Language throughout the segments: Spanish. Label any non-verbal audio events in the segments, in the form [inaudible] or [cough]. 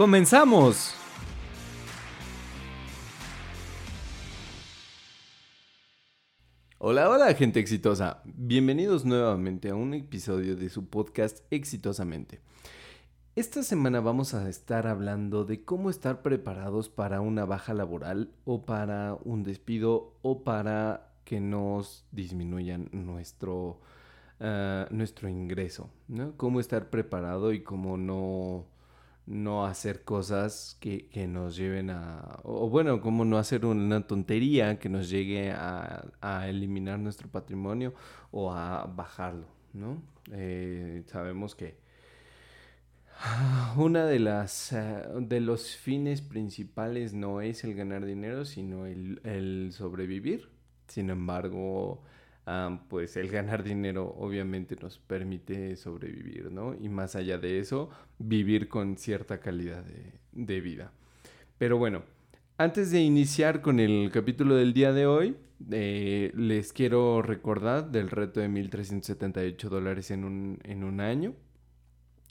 ¡comenzamos! Hola, hola gente exitosa. Bienvenidos nuevamente a un episodio de su podcast Exitosamente. Esta semana vamos a estar hablando de cómo estar preparados para una baja laboral o para un despido o para que nos disminuyan nuestro, ah, nuestro ingreso, ¿no? Cómo estar preparado y cómo no, no hacer cosas que, nos lleven a, o bueno, cómo no hacer una tontería que nos llegue a, eliminar nuestro patrimonio o a bajarlo, ¿no? Eh, sabemos que una de las ah, de los fines principales no es el ganar dinero, sino el, el sobrevivir. Sin embargo, pues el ganar dinero obviamente nos permite sobrevivir, ¿no? Y más allá de eso, vivir con cierta calidad de, vida. Pero bueno, antes de iniciar con el capítulo del día de hoy, eh, les quiero recordar del reto de 1.378 dólares en un, en un año.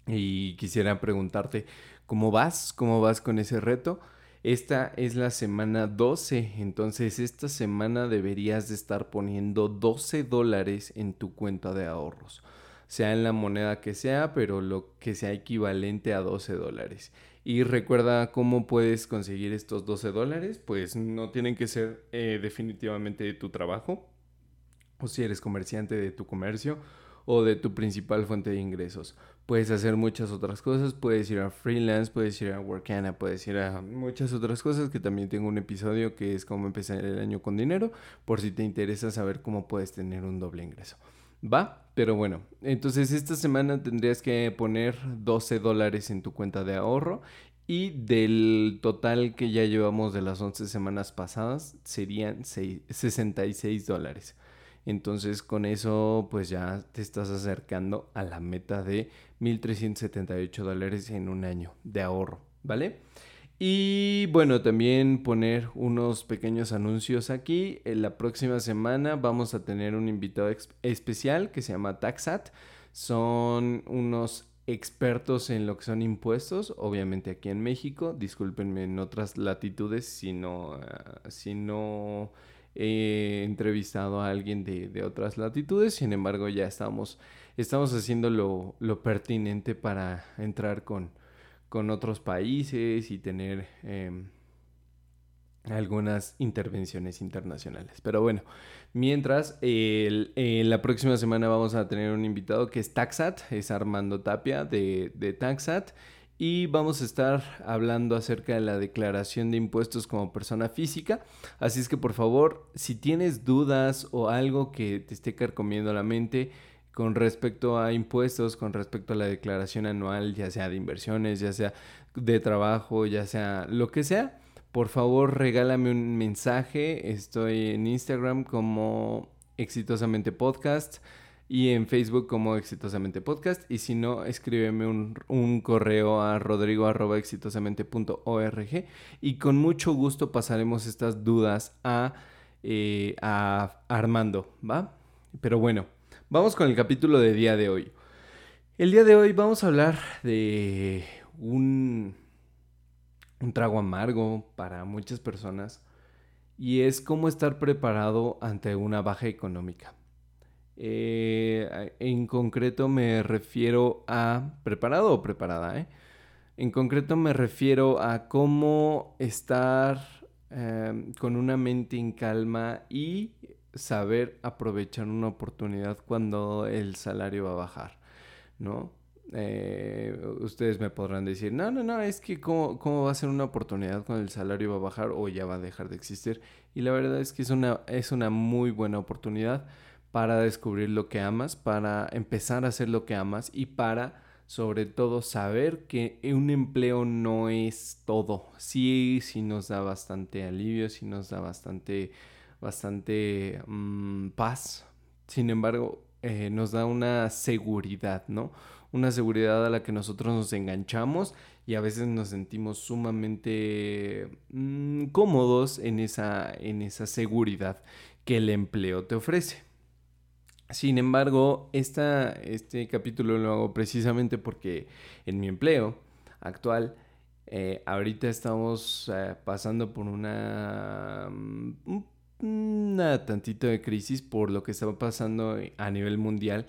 Y quisiera preguntarte, ¿cómo vas? ¿Cómo vas con ese reto? Esta es la semana 12, entonces esta semana deberías de estar poniendo 12 dólares en tu cuenta de ahorros, sea en la moneda que sea, pero lo que sea equivalente a 12 dólares. Y recuerda cómo puedes conseguir estos 12 dólares, pues no tienen que ser eh, definitivamente de tu trabajo, o si eres comerciante de tu comercio, o de tu principal fuente de ingresos. Puedes hacer muchas otras cosas, puedes ir a freelance, puedes ir a Workana, puedes ir a muchas otras cosas que también tengo un episodio que es cómo empezar el año con dinero, por si te interesa saber cómo puedes tener un doble ingreso. ¿Va? Pero bueno, entonces esta semana tendrías que poner 12 dólares en tu cuenta de ahorro y del total que ya llevamos de las 11 semanas pasadas serían 66 dólares. Entonces con eso pues ya te estás acercando a la meta de 1.378 dólares en un año de ahorro, ¿vale? Y bueno, también poner unos pequeños anuncios aquí. En la próxima semana vamos a tener un invitado especial que se llama Taxat. Son unos expertos en lo que son impuestos, obviamente aquí en México. Discúlpenme en otras latitudes si no, ah, si no he entrevistado a alguien de, otras latitudes, sin embargo ya estamos, estamos haciendo lo, pertinente para entrar con, con, otros países y tener em, algunas intervenciones internacionales. Pero bueno, mientras, la próxima semana vamos a tener un invitado que es Taxat, es Armando Tapia de, de Taxat y vamos a estar hablando acerca de la declaración de impuestos como persona física. Así es que por favor, si tienes dudas o algo que te esté carcomiendo la mente con respecto a impuestos, con respecto a la declaración anual, ya sea de inversiones, ya sea de trabajo, ya sea lo que sea, por favor regálame un mensaje. Estoy en Instagram como exitosamente podcast y en Facebook como Exitosamente Podcast. Y si no, escríbeme un, correo a rodrigo y con mucho gusto pasaremos estas dudas a, eh, a Armando, ¿va? Pero bueno, vamos con el capítulo de día de hoy. El día de hoy vamos a hablar de un, un trago amargo para muchas personas y es cómo estar preparado ante una baja económica. Eh, en concreto me refiero a preparado o preparada. ¿eh? En concreto me refiero a cómo estar em, con una mente en calma y saber aprovechar una oportunidad cuando el salario va a bajar, ¿no? Eh, ustedes me podrán decir, no, no, no, es que cómo, cómo, va a ser una oportunidad cuando el salario va a bajar o ya va a dejar de existir. Y la verdad es que es una, es una muy buena oportunidad para descubrir lo que amas, para empezar a hacer lo que amas y para sobre todo saber que un empleo no es todo. Sí, sí nos da bastante alivio, sí nos da bastante, bastante mm, paz. Sin embargo, eh, nos da una seguridad, ¿no? Una seguridad a la que nosotros nos enganchamos y a veces nos sentimos sumamente mm, cómodos en esa, en esa seguridad que el empleo te ofrece. Sin embargo, este capítulo lo hago precisamente porque en mi empleo actual, eh, ahorita estamos eh, pasando por una, mm, una tantito de crisis por lo que está pasando a nivel mundial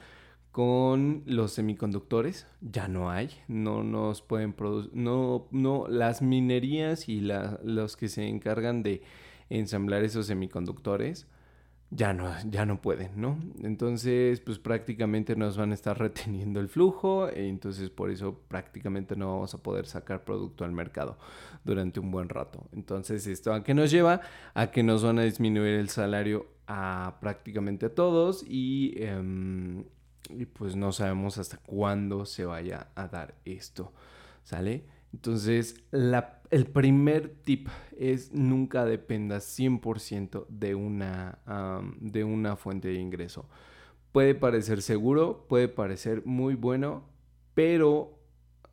con los semiconductores. Ya no hay, no nos pueden producir, no, no, las minerías y los que se encargan de ensamblar esos semiconductores ya no, ya no pueden, ¿no? Entonces, pues prácticamente nos van a estar reteniendo el flujo, entonces por eso prácticamente no vamos a poder sacar producto al mercado durante un buen rato. Entonces, ¿esto a qué nos lleva? A que nos van a disminuir el salario a prácticamente a todos y, em, y pues no sabemos hasta cuándo se vaya a dar esto, ¿sale? Entonces, el primer tip es nunca dependas 100% de una, de una fuente de ingreso. Puede parecer seguro, puede parecer muy bueno, pero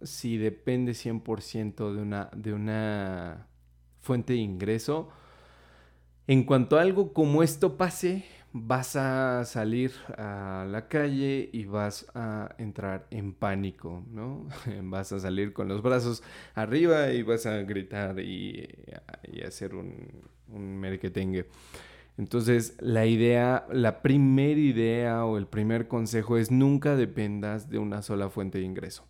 si depende 100% de una, de una fuente de ingreso, en cuanto a algo como esto pase, vas a salir a la calle y vas a entrar en pánico, ¿no? [laughs] vas a salir con los brazos arriba y vas a gritar y, hacer un, un. Entonces, la idea, la primera idea o el primer consejo es nunca dependas de una sola fuente de ingreso.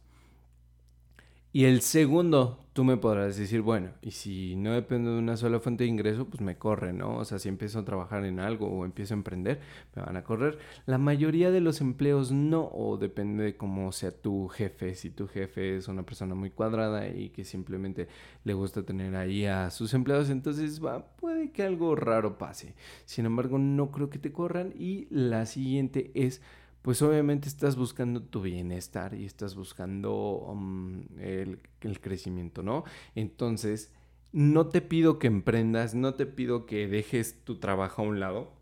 Y el segundo, tú me podrás decir, bueno, y si no dependo de una sola fuente de ingreso, pues me corre, ¿no? O sea, si empiezo a trabajar en algo o empiezo a emprender, me van a correr. La mayoría de los empleos no, o depende de cómo sea tu jefe. Si tu jefe es una persona muy cuadrada y que simplemente le gusta tener ahí a sus empleados, entonces va, puede que algo raro pase. Sin embargo, no creo que te corran. Y la siguiente es pues obviamente estás buscando tu bienestar y estás buscando um, el, crecimiento, ¿no? Entonces, no te pido que emprendas, no te pido que dejes tu trabajo a un lado.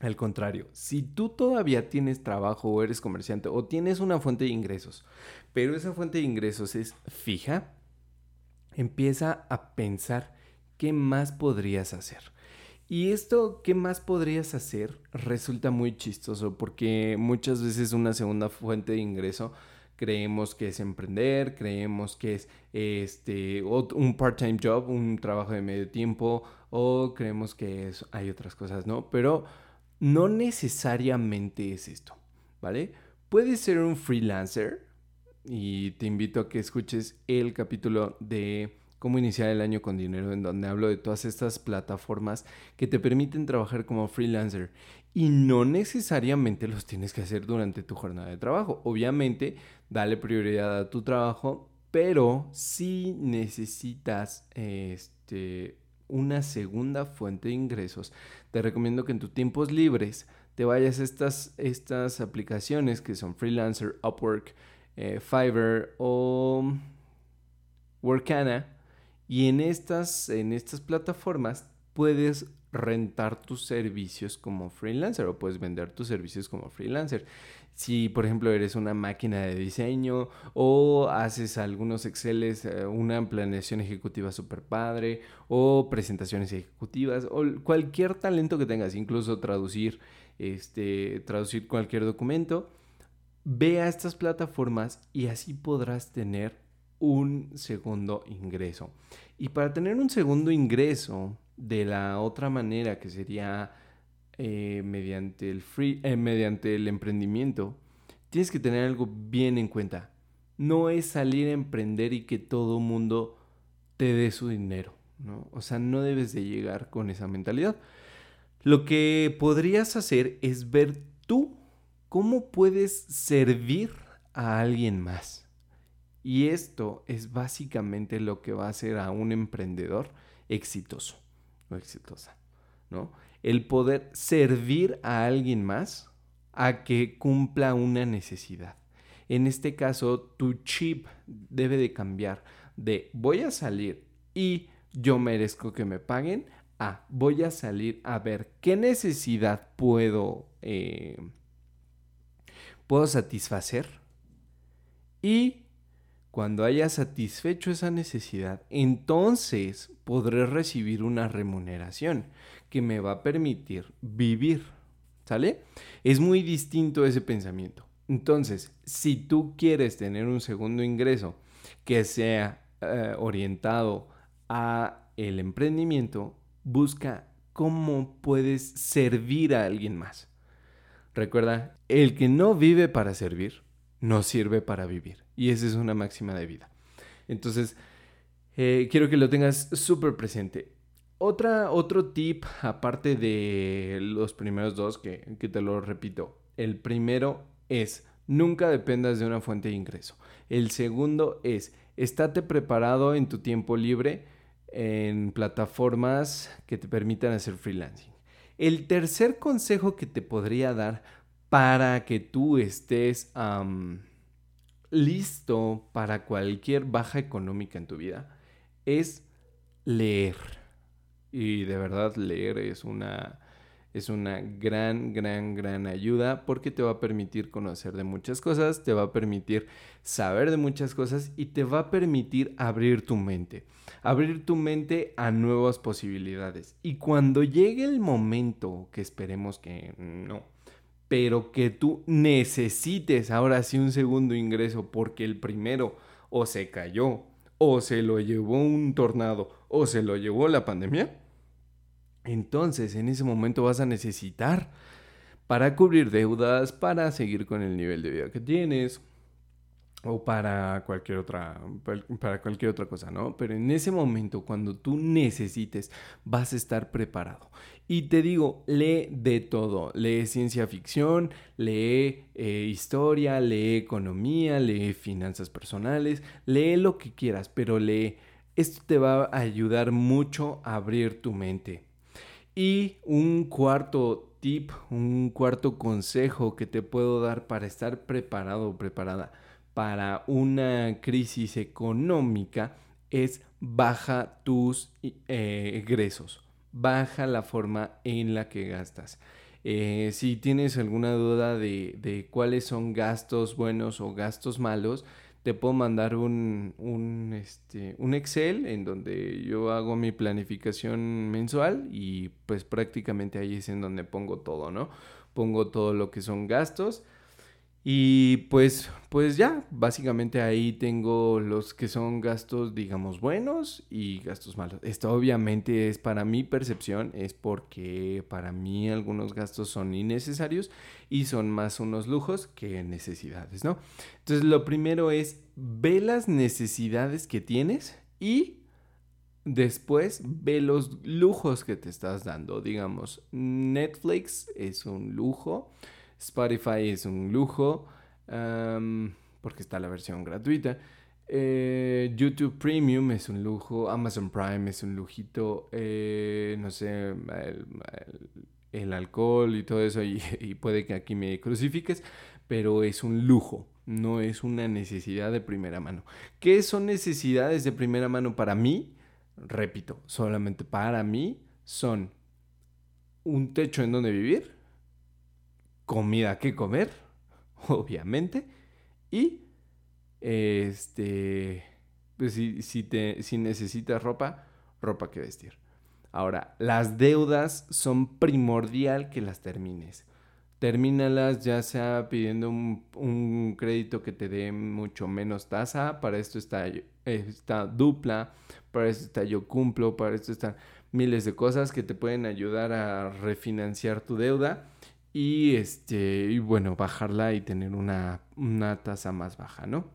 Al contrario, si tú todavía tienes trabajo o eres comerciante o tienes una fuente de ingresos, pero esa fuente de ingresos es fija, empieza a pensar qué más podrías hacer. Y esto, ¿qué más podrías hacer? Resulta muy chistoso porque muchas veces una segunda fuente de ingreso creemos que es emprender, creemos que es este un part-time job, un trabajo de medio tiempo o creemos que hay otras cosas, ¿no? Pero no necesariamente es esto, ¿vale? Puedes ser un freelancer y te invito a que escuches el capítulo de cómo iniciar el año con dinero, en donde hablo de todas estas plataformas que te permiten trabajar como freelancer. Y no necesariamente los tienes que hacer durante tu jornada de trabajo. Obviamente, dale prioridad a tu trabajo, pero si necesitas este, una segunda fuente de ingresos, te recomiendo que en tus tiempos libres te vayas a estas, estas aplicaciones que son Freelancer, Upwork, eh, Fiverr o Workana y en estas, en estas plataformas puedes rentar tus servicios como freelancer o puedes vender tus servicios como freelancer. Si, por ejemplo, eres una máquina de diseño o haces algunos Exceles, eh, una planeación ejecutiva super padre o presentaciones ejecutivas o cualquier talento que tengas, incluso traducir, este, traducir cualquier documento, ve a estas plataformas y así podrás tener un segundo ingreso. Y para tener un segundo ingreso de la otra manera que sería eh, mediante, el free, eh, mediante el emprendimiento, tienes que tener algo bien en cuenta. No es salir a emprender y que todo mundo te dé su dinero, ¿no? O sea, no debes de llegar con esa mentalidad. Lo que podrías hacer es ver tú cómo puedes servir a alguien más. Y esto es básicamente lo que va a hacer a un emprendedor exitoso o exitosa, ¿no? El poder servir a alguien más a que cumpla una necesidad. En este caso, tu chip debe de cambiar de voy a salir y yo merezco que me paguen a voy a salir a ver qué necesidad puedo, eh, puedo satisfacer y cuando haya satisfecho esa necesidad, entonces podré recibir una remuneración que me va a permitir vivir. ¿Sale? Es muy distinto ese pensamiento. Entonces, si tú quieres tener un segundo ingreso que sea eh, orientado a el emprendimiento, busca cómo puedes servir a alguien más. Recuerda, el que no vive para servir, no sirve para vivir. Y esa es una máxima de vida. Entonces, eh, quiero que lo tengas súper presente. Otra, otro tip, aparte de los primeros dos, que, que te lo repito. El primero es, nunca dependas de una fuente de ingreso. El segundo es, estate preparado en tu tiempo libre en plataformas que te permitan hacer freelancing. El tercer consejo que te podría dar para que tú estés listo para cualquier baja económica en tu vida es leer. Y de verdad leer es una, es una gran, gran, gran ayuda porque te va a permitir conocer de muchas cosas, te va a permitir saber de muchas cosas y te va a permitir abrir tu mente. Abrir tu mente a nuevas posibilidades. Y cuando llegue el momento, que esperemos que no, pero que tú necesites ahora sí un segundo ingreso porque el primero o se cayó, o se lo llevó un tornado, o se lo llevó la pandemia, entonces en ese momento vas a necesitar para cubrir deudas, para seguir con el nivel de vida que tienes, o para cualquier otra para cualquier otra cosa, ¿no? Pero en ese momento cuando tú necesites vas a estar preparado. Y te digo, lee de todo, lee ciencia ficción, lee eh, historia, lee economía, lee finanzas personales, lee lo que quieras, pero lee. Esto te va a ayudar mucho a abrir tu mente. Y un cuarto tip, un cuarto consejo que te puedo dar para estar preparado o preparada para una crisis económica es baja tus eh, egresos, baja la forma en la que gastas. Eh, si tienes alguna duda de, cuáles son gastos buenos o gastos malos, te puedo mandar un, un, este, un Excel en donde yo hago mi planificación mensual y pues prácticamente ahí es en donde pongo todo, ¿no? Pongo todo lo que son gastos y pues, pues ya, básicamente ahí tengo los que son gastos, digamos, buenos y gastos malos. Esto obviamente es para mi percepción, es porque para mí algunos gastos son innecesarios y son más unos lujos que necesidades, ¿no? Entonces lo primero es, ve las necesidades que tienes y después ve los lujos que te estás dando. Digamos, Netflix es un lujo. Spotify es un lujo porque está la versión gratuita. Eh, YouTube Premium es un lujo, Amazon Prime es un lujito, eh, no sé, el, alcohol y todo eso, y, [laughs] y, puede que aquí me crucifiques, pero es un lujo, no es una necesidad de primera mano. ¿Qué son necesidades de primera mano para mí? Repito, solamente para mí son un techo en donde vivir, comida que comer, [laughs] obviamente, y este, pues si, si, te, si necesitas ropa, ropa que vestir. Ahora, las deudas son primordial que las termines. Termínalas ya sea pidiendo un, crédito que te dé mucho menos tasa. Para esto está, está dupla, para esto está yo cumplo, para esto están miles de cosas que te pueden ayudar a refinanciar tu deuda y este bueno, bajarla y tener una, una tasa más baja, ¿no?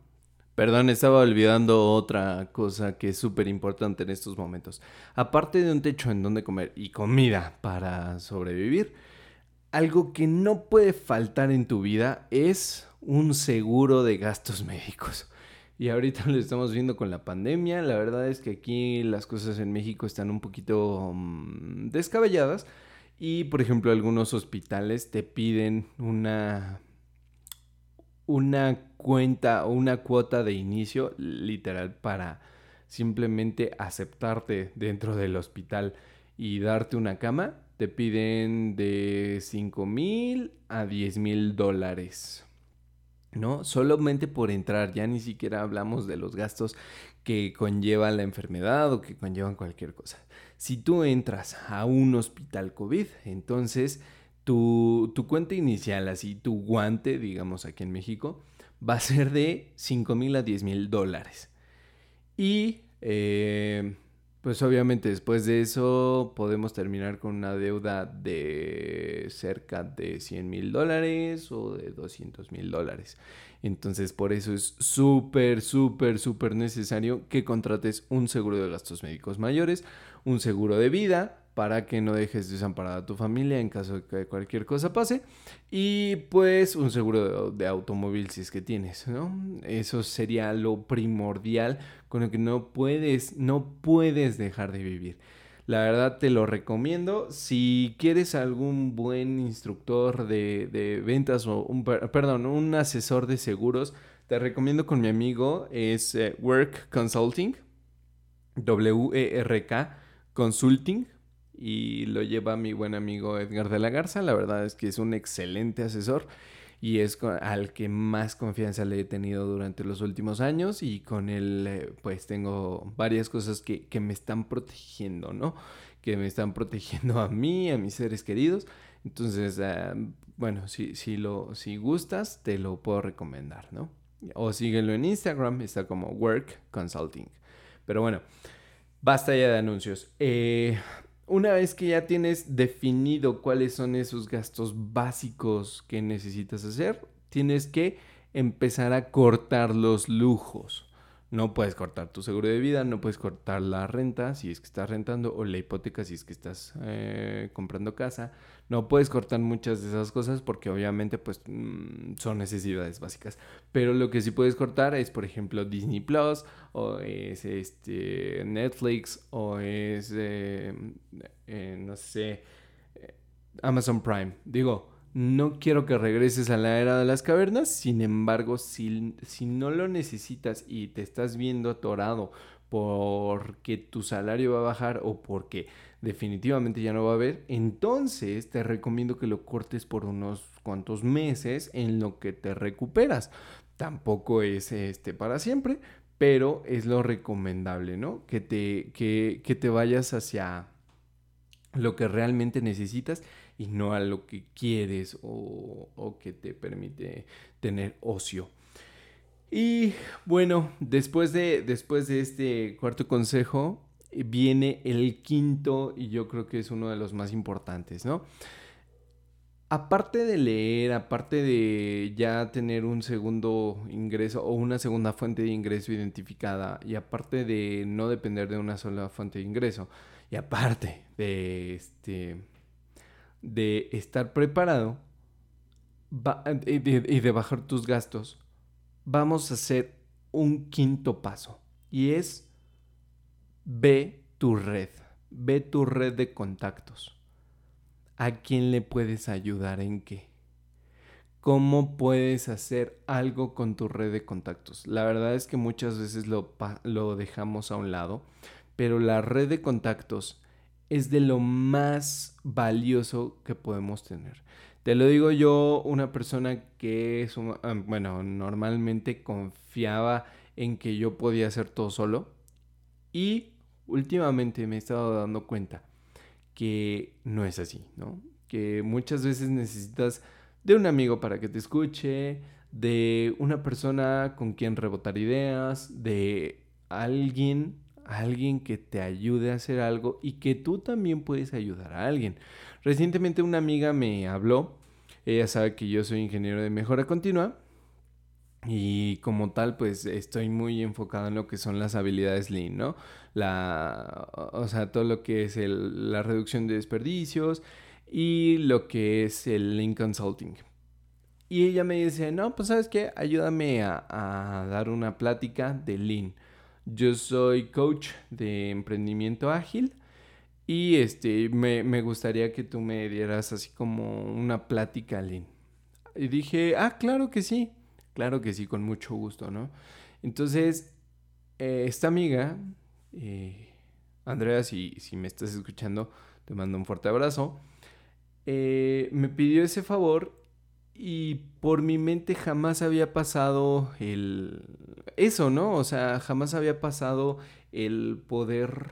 Perdón, estaba olvidando otra cosa que es súper importante en estos momentos. Aparte de un techo en donde comer y comida para sobrevivir, algo que no puede faltar en tu vida es un seguro de gastos médicos. Y ahorita lo estamos viendo con la pandemia. La verdad es que aquí las cosas en México están un poquito mm, descabelladas. Y por ejemplo, algunos hospitales te piden una una cuenta o una cuota de inicio literal para simplemente aceptarte dentro del hospital y darte una cama, te piden de 5 mil a 10 mil dólares. ¿No? Solamente por entrar, ya ni siquiera hablamos de los gastos que conlleva la enfermedad o que conllevan cualquier cosa. Si tú entras a un hospital COVID, entonces tu, tu cuenta inicial, así tu guante, digamos aquí en México, va a ser de 5 mil a 10 mil dólares. Y eh, pues obviamente después de eso podemos terminar con una deuda de cerca de 100 mil dólares o de 200 mil dólares. Entonces por eso es súper, súper, súper necesario que contrates un seguro de gastos médicos mayores, un seguro de vida para que no dejes desamparada a tu familia en caso de que cualquier cosa pase. Y pues un seguro de, automóvil si es que tienes, ¿no? Eso sería lo primordial con lo que no puedes, no puedes dejar de vivir. La verdad te lo recomiendo. Si quieres algún buen instructor de, ventas o un, perdón, un asesor de seguros, te recomiendo con mi amigo, es eh, Work Consulting, W-E-R-K Consulting y lo lleva mi buen amigo Edgar de la Garza. La verdad es que es un excelente asesor y es al que más confianza le he tenido durante los últimos años y con él eh, pues tengo varias cosas que, que, me están protegiendo, ¿no? Que me están protegiendo a mí, a mis seres queridos. Entonces, ah, bueno, si, si, lo, si gustas, te lo puedo recomendar, ¿no? O síguelo en Instagram, está como Work Consulting. Pero bueno, basta ya de anuncios. Eh, una vez que ya tienes definido cuáles son esos gastos básicos que necesitas hacer, tienes que empezar a cortar los lujos. No puedes cortar tu seguro de vida, no puedes cortar la renta si es que estás rentando o la hipoteca si es que estás eh, comprando casa. No puedes cortar muchas de esas cosas porque obviamente pues mm, son necesidades básicas. Pero lo que sí puedes cortar es por ejemplo Disney Plus o es este Netflix o es eh, eh, no sé Amazon Prime. Digo, no quiero que regreses a la era de las cavernas, sin embargo, si, si no lo necesitas y te estás viendo atorado porque tu salario va a bajar o porque definitivamente ya no va a haber, entonces te recomiendo que lo cortes por unos cuantos meses en lo que te recuperas. Tampoco es este para siempre, pero es lo recomendable, ¿no? Que te, que, que te vayas hacia lo que realmente necesitas y no a lo que quieres o, que te permite tener ocio. Y bueno, después de, después de este cuarto consejo, viene el quinto y yo creo que es uno de los más importantes, ¿no? Aparte de leer, aparte de ya tener un segundo ingreso o una segunda fuente de ingreso identificada y aparte de no depender de una sola fuente de ingreso y aparte de este de estar preparado y, de, bajar tus gastos, vamos a hacer un quinto paso. Y es ve tu red, ve tu red de contactos. ¿A quién le puedes ayudar en qué? ¿Cómo puedes hacer algo con tu red de contactos? La verdad es que muchas veces lo, lo dejamos a un lado, pero la red de contactos es de lo más valioso que podemos tener. Te lo digo yo, una persona que es, ah, bueno, normalmente confiaba en que yo podía hacer todo solo y últimamente me he estado dando cuenta que no es así, ¿no? Que muchas veces necesitas de un amigo para que te escuche, de una persona con quien rebotar ideas, de alguien alguien que te ayude a hacer algo y que tú también puedes ayudar a alguien. Recientemente una amiga me habló, ella sabe que yo soy ingeniero de mejora continua y como tal pues estoy muy enfocado en lo que son las habilidades Lean, ¿no? La, o sea, todo lo que es la reducción de desperdicios y lo que es el Lean Consulting. Y ella me dice, no, pues sabes qué, ayúdame a, a dar una plática de Lean. Yo soy coach de emprendimiento ágil y este, me, gustaría que tú me dieras así como una plática, Lynn. Y dije, ah, claro que sí. claro que sí, con mucho gusto, ¿no? Entonces, eh, esta amiga, eh, Andrea, si, si me estás escuchando, te mando un fuerte abrazo, eh, me pidió ese favor y por mi mente jamás había pasado el... Eso, ¿no? O sea, jamás había pasado el poder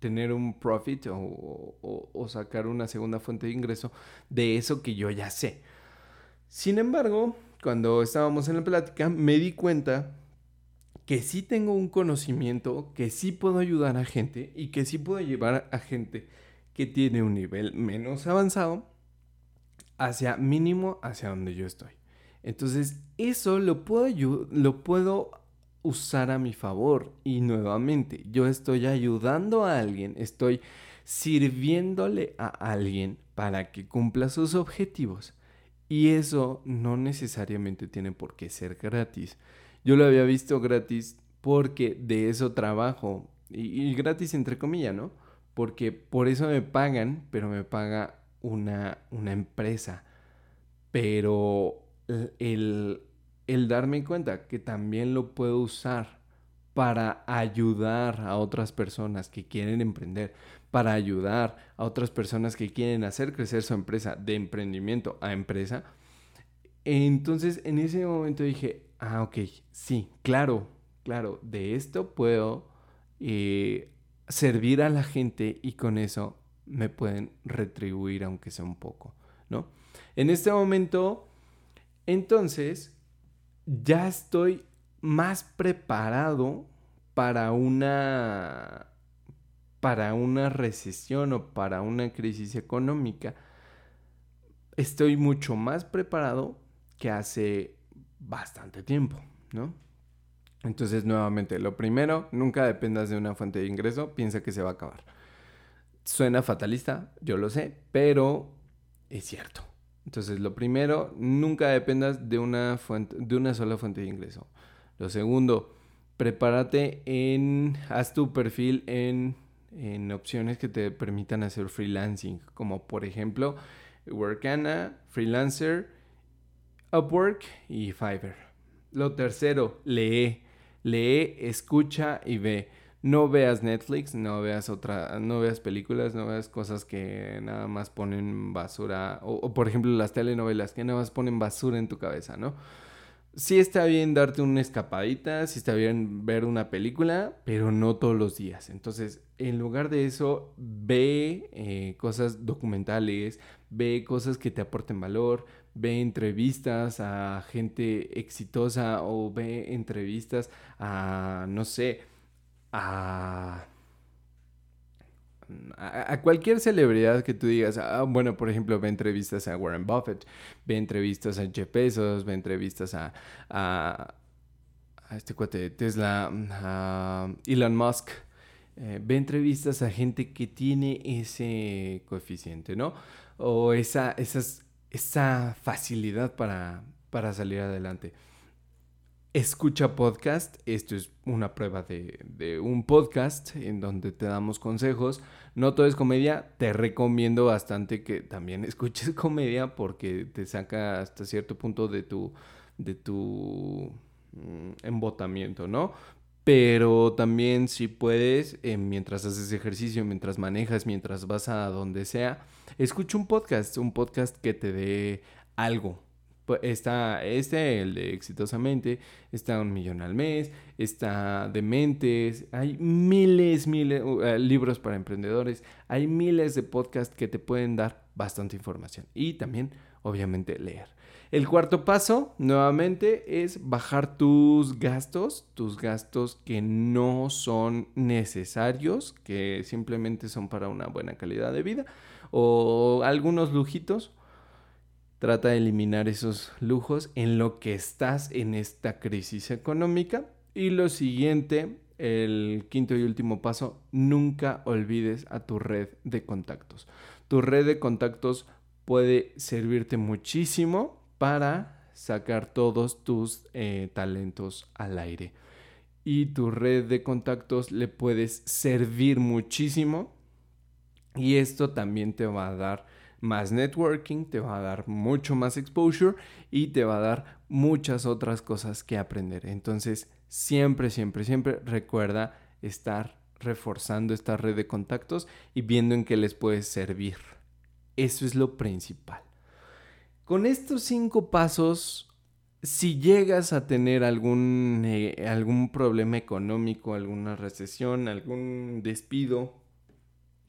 tener un profit o, sacar una segunda fuente de ingreso de eso que yo ya sé. Sin embargo, cuando estábamos en la plática, me di cuenta que sí tengo un conocimiento, que sí puedo ayudar a gente y que sí puedo llevar a gente que tiene un nivel menos avanzado hacia mínimo hacia donde yo estoy. Entonces, eso lo puedo, lo puedo usar a mi favor. Y nuevamente, yo estoy ayudando a alguien, estoy sirviéndole a alguien para que cumpla sus objetivos. Y eso no necesariamente tiene por qué ser gratis. Yo lo había visto gratis porque de eso trabajo. Y, gratis entre comillas, ¿no? Porque por eso me pagan, pero me paga una, una empresa. Pero el, el darme cuenta que también lo puedo usar para ayudar a otras personas que quieren emprender, para ayudar a otras personas que quieren hacer crecer su empresa de emprendimiento a empresa. Entonces en ese momento dije, ah, ok, sí, claro, claro, de esto puedo eh, servir a la gente y con eso me pueden retribuir aunque sea un poco, ¿no? En este momento, entonces, ya estoy más preparado para una para una recesión o para una crisis económica. Estoy mucho más preparado que hace bastante tiempo, ¿no? Entonces, nuevamente, lo primero, nunca dependas de una fuente de ingreso, piensa que se va a acabar. Suena fatalista, yo lo sé, pero es cierto. Entonces, lo primero, nunca dependas de una, fuente, de una sola fuente de ingreso. Lo segundo, prepárate en, haz tu perfil en, en opciones que te permitan hacer freelancing, como por ejemplo Workana, Freelancer, Upwork y Fiverr. Lo tercero, lee, lee, escucha y ve no veas Netflix, no veas otra, no veas películas, no veas cosas que nada más ponen basura, o, por ejemplo las telenovelas que nada más ponen basura en tu cabeza, ¿no? Sí está bien darte una escapadita, sí está bien ver una película, pero no todos los días. Entonces, en lugar de eso, ve eh, cosas documentales, ve cosas que te aporten valor, ve entrevistas a gente exitosa o ve entrevistas a, no sé, a, a, cualquier celebridad que tú digas, ah, bueno, por ejemplo, ve entrevistas a Warren Buffett, ve entrevistas a Jeff Bezos, ve entrevistas a, a, este cuate de Tesla, a Elon Musk, eh, ve entrevistas a gente que tiene ese coeficiente, ¿no? O esa, esa facilidad para, para salir adelante escucha podcast. Esto es una prueba de, un podcast en donde te damos consejos. No todo es comedia. Te recomiendo bastante que también [laughs] escuches comedia porque te saca hasta cierto punto de tu, de tu mm, embotamiento, ¿no? Pero también si puedes, eh, mientras haces ejercicio, mientras manejas, mientras vas a donde sea, escucha un podcast, un podcast que te dé algo, pues, está este, el de Exitosamente, está Un Millón al Mes, está Dementes, hay miles, miles, uh, libros para emprendedores, hay miles de podcasts que te pueden dar bastante información y también, obviamente, leer. El cuarto paso, nuevamente, es bajar tus gastos, tus gastos que no son necesarios, que simplemente son para una buena calidad de vida, o algunos lujitos, Trata de eliminar esos lujos en lo que estás en esta crisis económica. Y lo siguiente, el quinto y último paso, nunca olvides a tu red de contactos. Tu red de contactos puede servirte muchísimo para sacar todos tus eh, talentos al aire. Y tu red de contactos le puedes servir muchísimo. Y esto también te va a dar más networking, te va a dar mucho más exposure y te va a dar muchas otras cosas que aprender. Entonces, siempre, siempre, siempre recuerda estar reforzando esta red de contactos y viendo en qué les puede servir. Eso es lo principal. Con estos cinco pasos, si llegas a tener algún, eh, algún problema económico, alguna recesión, algún despido,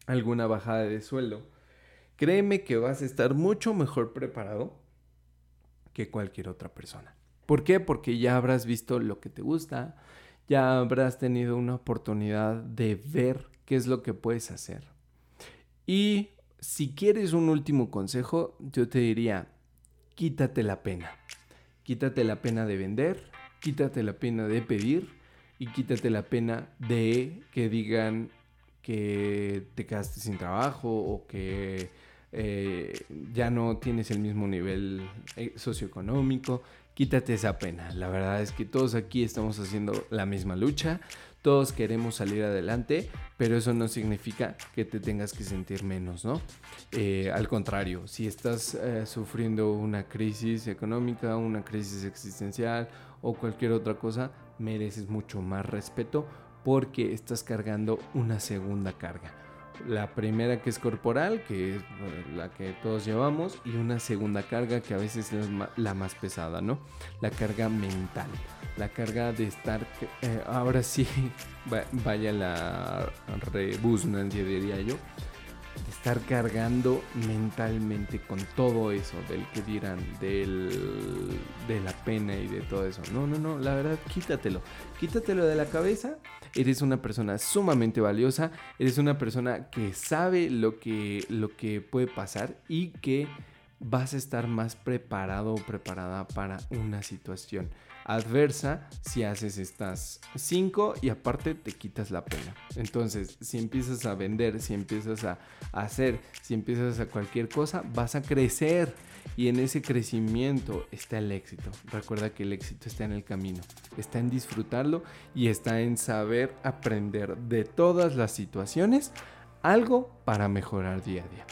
alguna bajada de sueldo, créeme que vas a estar mucho mejor preparado que cualquier otra persona. ¿Por qué? Porque ya habrás visto lo que te gusta, ya habrás tenido una oportunidad de ver qué es lo que puedes hacer. Y si quieres un último consejo, yo te diría, quítate la pena. Quítate la pena de vender, quítate la pena de pedir y quítate la pena de que digan que te quedaste sin trabajo o que eh, ya no tienes el mismo nivel eh, socioeconómico. Quítate esa pena. La verdad es que todos aquí estamos haciendo la misma lucha. Todos queremos salir adelante, pero eso no significa que te tengas que sentir menos, ¿no? Eh, al contrario, si estás sufriendo una crisis económica, una crisis existencial o cualquier otra cosa, mereces mucho más respeto porque estás cargando una segunda carga la primera que es corporal, que es la que todos llevamos, y una segunda carga que a veces es la más pesada, ¿no? La carga mental, la carga de estar, eh, ahora sí, [laughs] vaya la rebusnancia diría yo, estar cargando mentalmente con todo eso del que dirán, del, de la pena y de todo eso. No, no, no, la verdad, quítatelo. Quítatelo de la cabeza. Eres una persona sumamente valiosa. Eres una persona que sabe lo que, lo que puede pasar y que vas a estar más preparado o preparada para una situación adversa si haces estas 5 y aparte te quitas la pena. Entonces, si empiezas a vender, si empiezas a hacer, si empiezas a cualquier cosa, vas a crecer y en ese crecimiento está el éxito. Recuerda que el éxito está en el camino, está en disfrutarlo y está en saber aprender de todas las situaciones algo para mejorar día a día.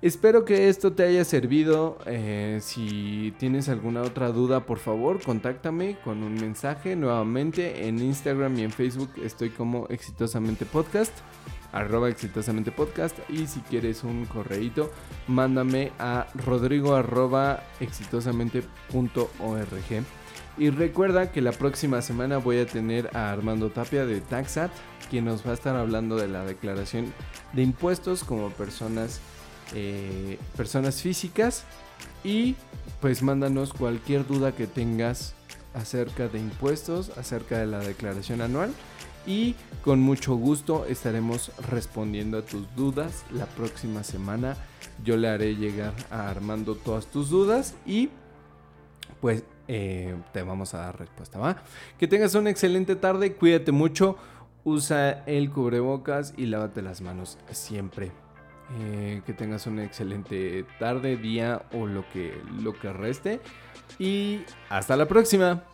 Espero que esto te haya servido. Eh, si tienes alguna otra duda, por favor, contáctame con un mensaje nuevamente en Instagram y en Facebook. Estoy como exitosamente podcast, arroba exitosamente podcast. Y si quieres un correíto, mándame a rodrigo arroba exitosamente.org. Y recuerda que la próxima semana voy a tener a Armando Tapia de Taxat, quien nos va a estar hablando de la declaración de impuestos como personas eh, personas físicas y pues mándanos cualquier duda que tengas acerca de impuestos, acerca de la declaración anual y con mucho gusto estaremos respondiendo a tus dudas la próxima semana. Yo le haré llegar a Armando todas tus dudas y pues eh, te vamos a dar respuesta, ¿va? Que tengas una excelente tarde, cuídate mucho, usa el cubrebocas y lávate las manos siempre. Eh, que tengas una excelente tarde, día o lo que, lo que reste. Y hasta la próxima.